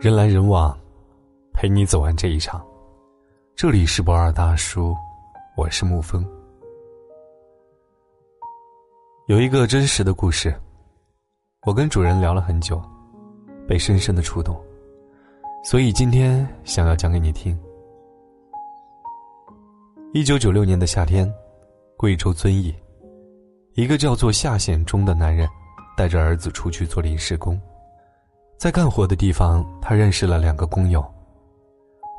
人来人往，陪你走完这一场。这里是不二大叔，我是沐风。有一个真实的故事，我跟主人聊了很久，被深深的触动，所以今天想要讲给你听。一九九六年的夏天，贵州遵义，一个叫做夏显忠的男人，带着儿子出去做临时工，在干活的地方，他认识了两个工友。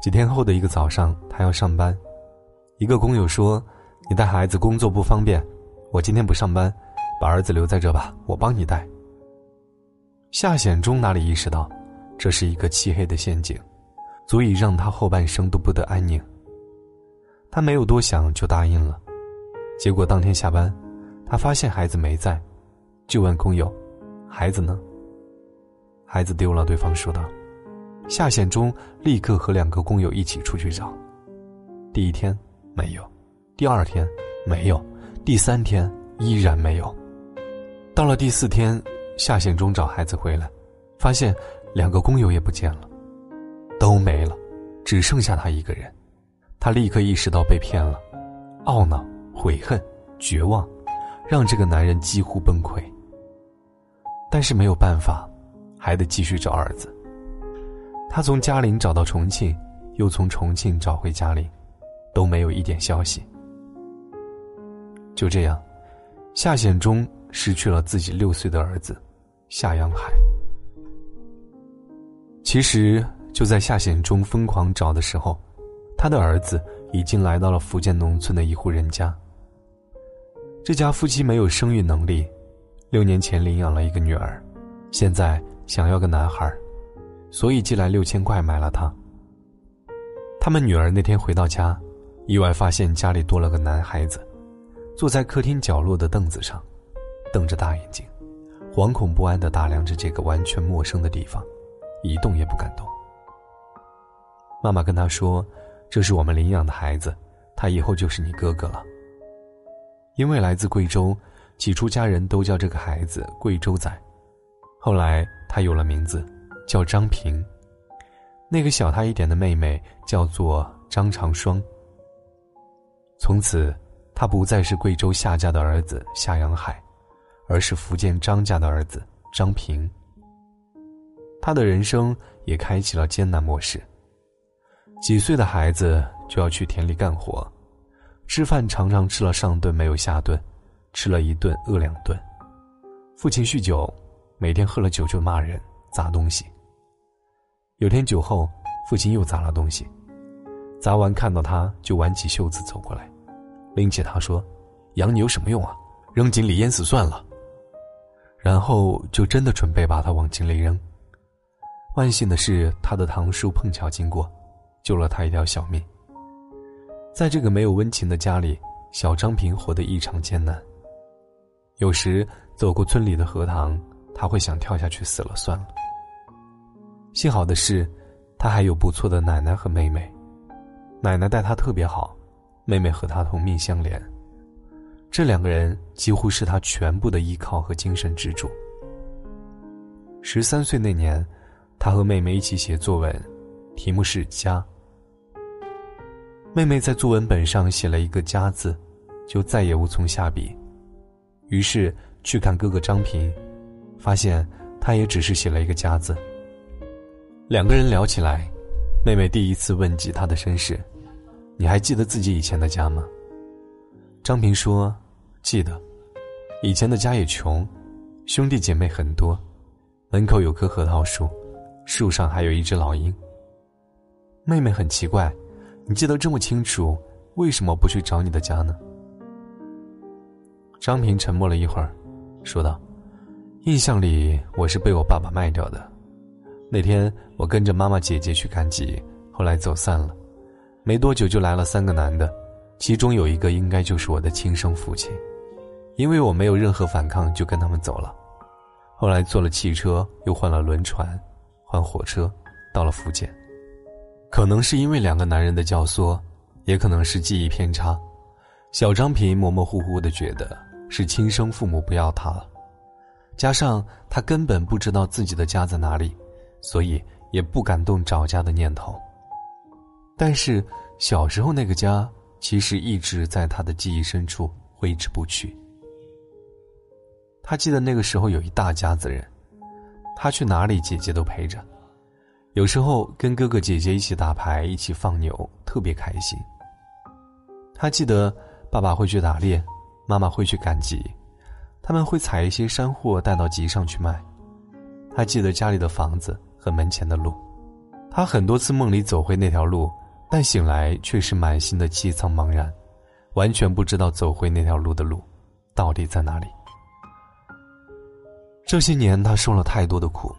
几天后的一个早上，他要上班，一个工友说：“你带孩子工作不方便，我今天不上班，把儿子留在这吧，我帮你带。”夏显忠哪里意识到，这是一个漆黑的陷阱，足以让他后半生都不得安宁。他没有多想就答应了，结果当天下班，他发现孩子没在，就问工友：“孩子呢？”孩子丢了，对方说道。夏显忠立刻和两个工友一起出去找，第一天没有，第二天没有，第三天依然没有。到了第四天，夏显忠找孩子回来，发现两个工友也不见了，都没了，只剩下他一个人。他立刻意识到被骗了，懊恼、悔恨、绝望，让这个男人几乎崩溃。但是没有办法，还得继续找儿子。他从嘉陵找到重庆，又从重庆找回嘉陵，都没有一点消息。就这样，夏显忠失去了自己六岁的儿子夏阳海。其实就在夏显忠疯狂找的时候。他的儿子已经来到了福建农村的一户人家。这家夫妻没有生育能力，六年前领养了一个女儿，现在想要个男孩，所以寄来六千块买了他。他们女儿那天回到家，意外发现家里多了个男孩子，坐在客厅角落的凳子上，瞪着大眼睛，惶恐不安地打量着这个完全陌生的地方，一动也不敢动。妈妈跟他说。这是我们领养的孩子，他以后就是你哥哥了。因为来自贵州，起初家人都叫这个孩子“贵州仔”，后来他有了名字，叫张平。那个小他一点的妹妹叫做张长双。从此，他不再是贵州夏家的儿子夏阳海，而是福建张家的儿子张平。他的人生也开启了艰难模式。几岁的孩子就要去田里干活，吃饭常常吃了上顿没有下顿，吃了一顿饿两顿。父亲酗酒，每天喝了酒就骂人砸东西。有天酒后，父亲又砸了东西，砸完看到他就挽起袖子走过来，拎起他说：“养你有什么用啊？扔井里淹死算了。”然后就真的准备把他往井里扔。万幸的是，他的堂叔碰巧经过。救了他一条小命。在这个没有温情的家里，小张平活得异常艰难。有时走过村里的荷塘，他会想跳下去死了算了。幸好的是，他还有不错的奶奶和妹妹，奶奶待他特别好，妹妹和他同命相连。这两个人几乎是他全部的依靠和精神支柱。十三岁那年，他和妹妹一起写作文，题目是“家”。妹妹在作文本上写了一个“家”字，就再也无从下笔。于是去看哥哥张平，发现他也只是写了一个“家”字。两个人聊起来，妹妹第一次问及他的身世：“你还记得自己以前的家吗？”张平说：“记得，以前的家也穷，兄弟姐妹很多，门口有棵核桃树，树上还有一只老鹰。”妹妹很奇怪。你记得这么清楚，为什么不去找你的家呢？张平沉默了一会儿，说道：“印象里我是被我爸爸卖掉的。那天我跟着妈妈姐姐去赶集，后来走散了。没多久就来了三个男的，其中有一个应该就是我的亲生父亲。因为我没有任何反抗，就跟他们走了。后来坐了汽车，又换了轮船，换火车，到了福建。”可能是因为两个男人的教唆，也可能是记忆偏差，小张平模模糊糊的觉得是亲生父母不要他了，加上他根本不知道自己的家在哪里，所以也不敢动找家的念头。但是小时候那个家，其实一直在他的记忆深处挥之不去。他记得那个时候有一大家子人，他去哪里，姐姐都陪着。有时候跟哥哥姐姐一起打牌，一起放牛，特别开心。他记得爸爸会去打猎，妈妈会去赶集，他们会采一些山货带到集上去卖。他记得家里的房子和门前的路，他很多次梦里走回那条路，但醒来却是满心的凄苍茫然，完全不知道走回那条路的路到底在哪里。这些年他受了太多的苦，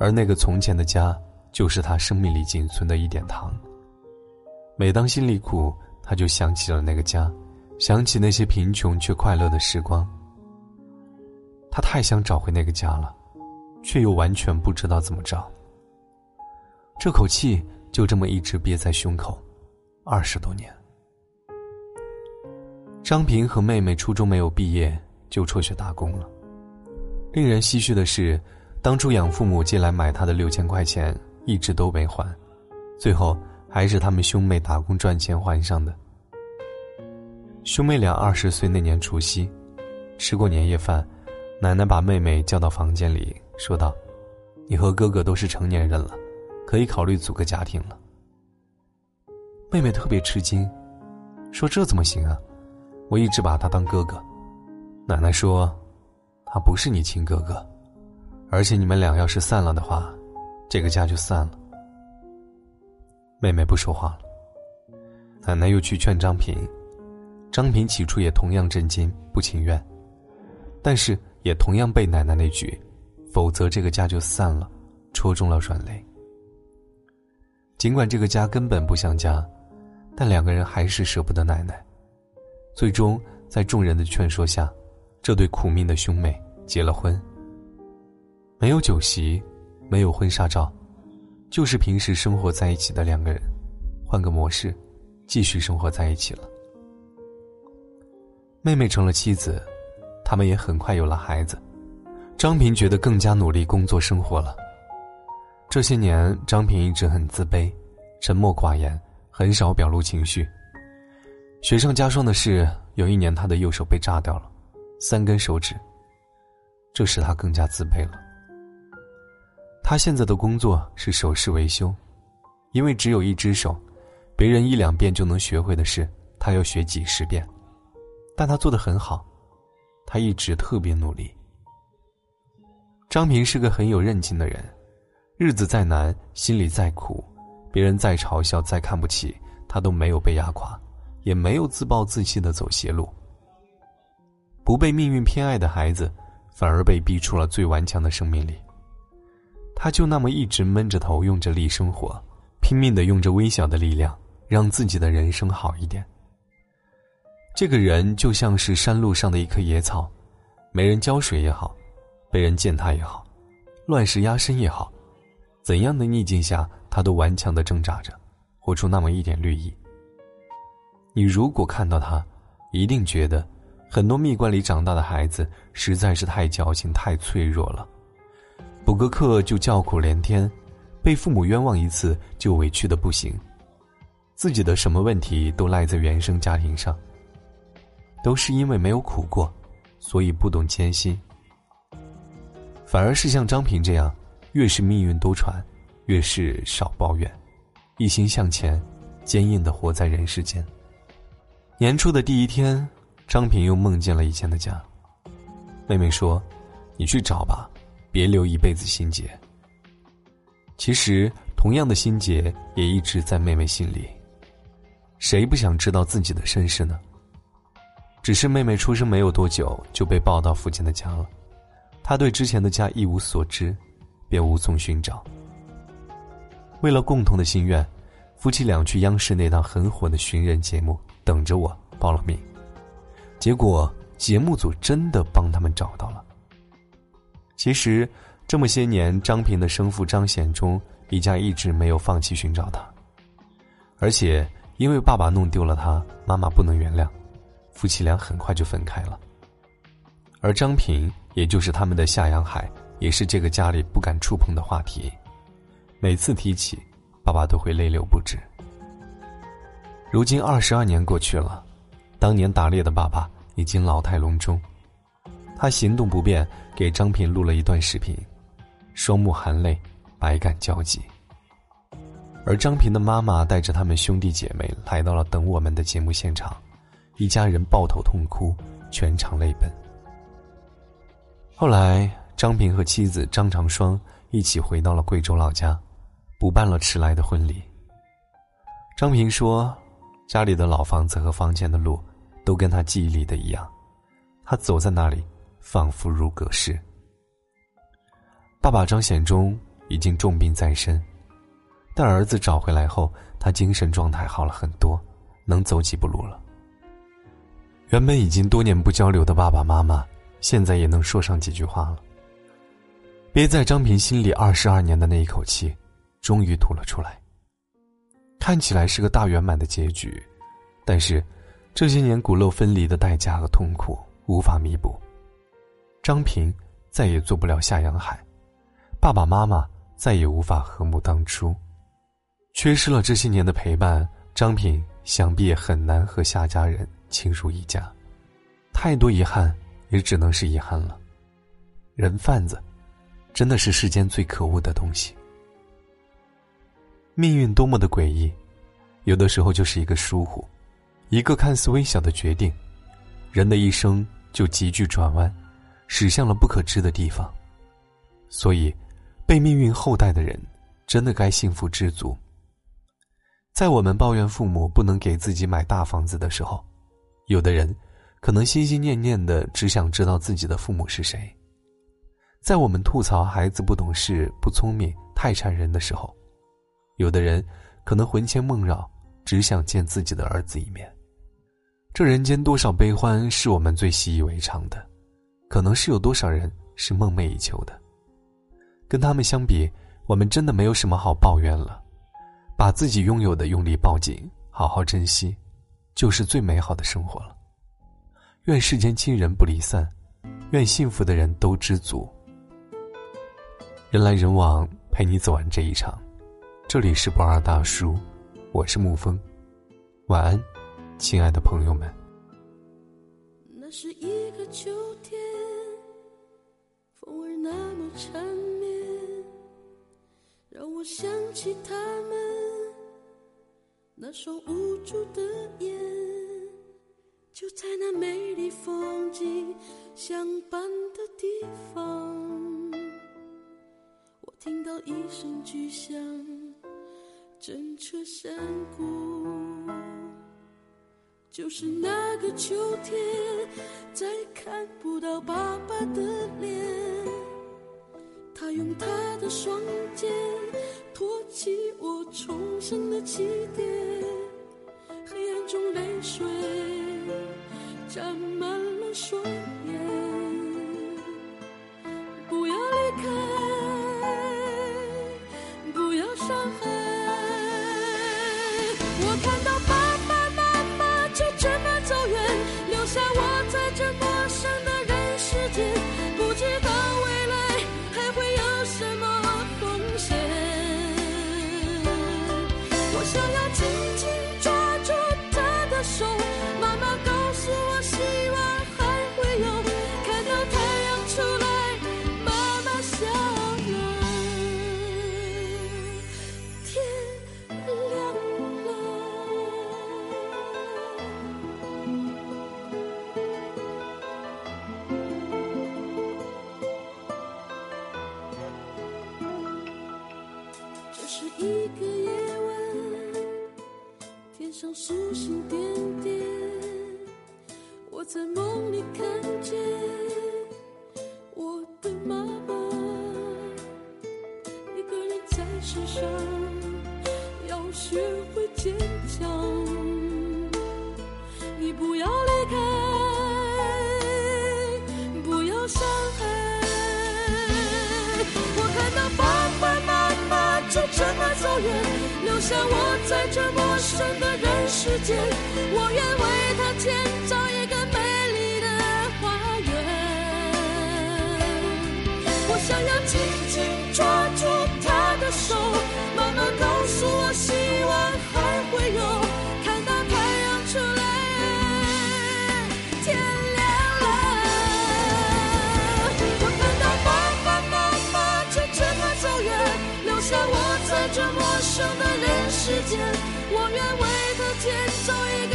而那个从前的家，就是他生命里仅存的一点糖。每当心里苦，他就想起了那个家，想起那些贫穷却快乐的时光。他太想找回那个家了，却又完全不知道怎么找。这口气就这么一直憋在胸口，二十多年。张平和妹妹初中没有毕业就辍学打工了。令人唏嘘的是，当初养父母借来买他的六千块钱一直都没还，最后还是他们兄妹打工赚钱还上的。兄妹俩二十岁那年除夕，吃过年夜饭，奶奶把妹妹叫到房间里，说道：“你和哥哥都是成年人了，可以考虑组个家庭了。”妹妹特别吃惊，说：“这怎么行啊？我一直把他当哥哥。”奶奶说。他不是你亲哥哥，而且你们俩要是散了的话，这个家就散了。妹妹不说话了。奶奶又去劝张平，张平起初也同样震惊不情愿，但是也同样被奶奶那句“否则这个家就散了”戳中了软肋。尽管这个家根本不像家，但两个人还是舍不得奶奶。最终在众人的劝说下。这对苦命的兄妹结了婚。没有酒席，没有婚纱照，就是平时生活在一起的两个人，换个模式，继续生活在一起了。妹妹成了妻子，他们也很快有了孩子。张平觉得更加努力工作生活了。这些年，张平一直很自卑，沉默寡言，很少表露情绪。雪上加霜的是，有一年他的右手被炸掉了。三根手指，这使他更加自卑了。他现在的工作是首饰维修，因为只有一只手，别人一两遍就能学会的事，他要学几十遍。但他做的很好，他一直特别努力。张平是个很有韧劲的人，日子再难，心里再苦，别人再嘲笑、再看不起，他都没有被压垮，也没有自暴自弃的走邪路。不被命运偏爱的孩子，反而被逼出了最顽强的生命力。他就那么一直闷着头，用着力生活，拼命的用着微小的力量，让自己的人生好一点。这个人就像是山路上的一棵野草，没人浇水也好，被人践踏也好，乱石压身也好，怎样的逆境下，他都顽强的挣扎着，活出那么一点绿意。你如果看到他，一定觉得。很多蜜罐里长大的孩子实在是太矫情、太脆弱了，补个课就叫苦连天，被父母冤枉一次就委屈的不行，自己的什么问题都赖在原生家庭上。都是因为没有苦过，所以不懂艰辛。反而是像张平这样，越是命运多舛，越是少抱怨，一心向前，坚硬的活在人世间。年初的第一天。张平又梦见了以前的家。妹妹说：“你去找吧，别留一辈子心结。”其实，同样的心结也一直在妹妹心里。谁不想知道自己的身世呢？只是妹妹出生没有多久就被抱到父亲的家了，她对之前的家一无所知，便无从寻找。为了共同的心愿，夫妻俩去央视那档很火的寻人节目《等着我》报了名。结果节目组真的帮他们找到了。其实这么些年，张平的生父张显忠一家一直没有放弃寻找他，而且因为爸爸弄丢了他，妈妈不能原谅，夫妻俩很快就分开了。而张平，也就是他们的夏阳海，也是这个家里不敢触碰的话题。每次提起，爸爸都会泪流不止。如今二十二年过去了，当年打猎的爸爸已经老态龙钟，他行动不便，给张平录了一段视频，双目含泪，百感交集。而张平的妈妈带着他们兄弟姐妹来到了《等我们》的节目现场，一家人抱头痛哭，全场泪奔。后来，张平和妻子张长双一起回到了贵州老家，补办了迟来的婚礼。张平说：“家里的老房子和房前的路，都跟他记忆里的一样，他走在那里，仿佛如隔世。”爸爸张显忠已经重病在身。但儿子找回来后，他精神状态好了很多，能走几步路了。原本已经多年不交流的爸爸妈妈，现在也能说上几句话了。憋在张平心里二十二年的那一口气，终于吐了出来。看起来是个大圆满的结局，但是这些年骨肉分离的代价和痛苦无法弥补。张平再也做不了下阳海，爸爸妈妈再也无法和睦当初。缺失了这些年的陪伴，张平想必也很难和夏家人亲如一家。太多遗憾，也只能是遗憾了。人贩子，真的是世间最可恶的东西。命运多么的诡异，有的时候就是一个疏忽，一个看似微小的决定，人的一生就急剧转弯，驶向了不可知的地方。所以，被命运厚待的人，真的该幸福知足。在我们抱怨父母不能给自己买大房子的时候，有的人可能心心念念的只想知道自己的父母是谁；在我们吐槽孩子不懂事、不聪明、太缠人的时候，有的人可能魂牵梦绕，只想见自己的儿子一面。这人间多少悲欢是我们最习以为常的，可能是有多少人是梦寐以求的。跟他们相比，我们真的没有什么好抱怨了。把自己拥有的用力抱紧，好好珍惜，就是最美好的生活了。愿世间亲人不离散，愿幸福的人都知足。人来人往，陪你走完这一场。这里是不二大叔，我是沐风，晚安，亲爱的朋友们。那是一个秋天，风儿那么缠绵，让我想起他们。那双无助的眼，就在那美丽风景相伴的地方，我听到一声巨响，震彻山谷。就是那个秋天，再看不到爸爸的脸，他用他的双肩。托起我重生的起点，黑暗中泪水沾满了双眼。不要离开，不要伤害。我看要学会坚强。你不要离开，不要伤害。我看到爸爸妈妈就这么走远，留下我在这陌生的人。世间，我愿为他建造一个美丽的花园。我想要紧紧抓住手妈妈告诉我希望还会有看到太阳出来天亮了。我看到爸爸妈妈就这么走远留下我在这陌生的人世间。我愿为他建造一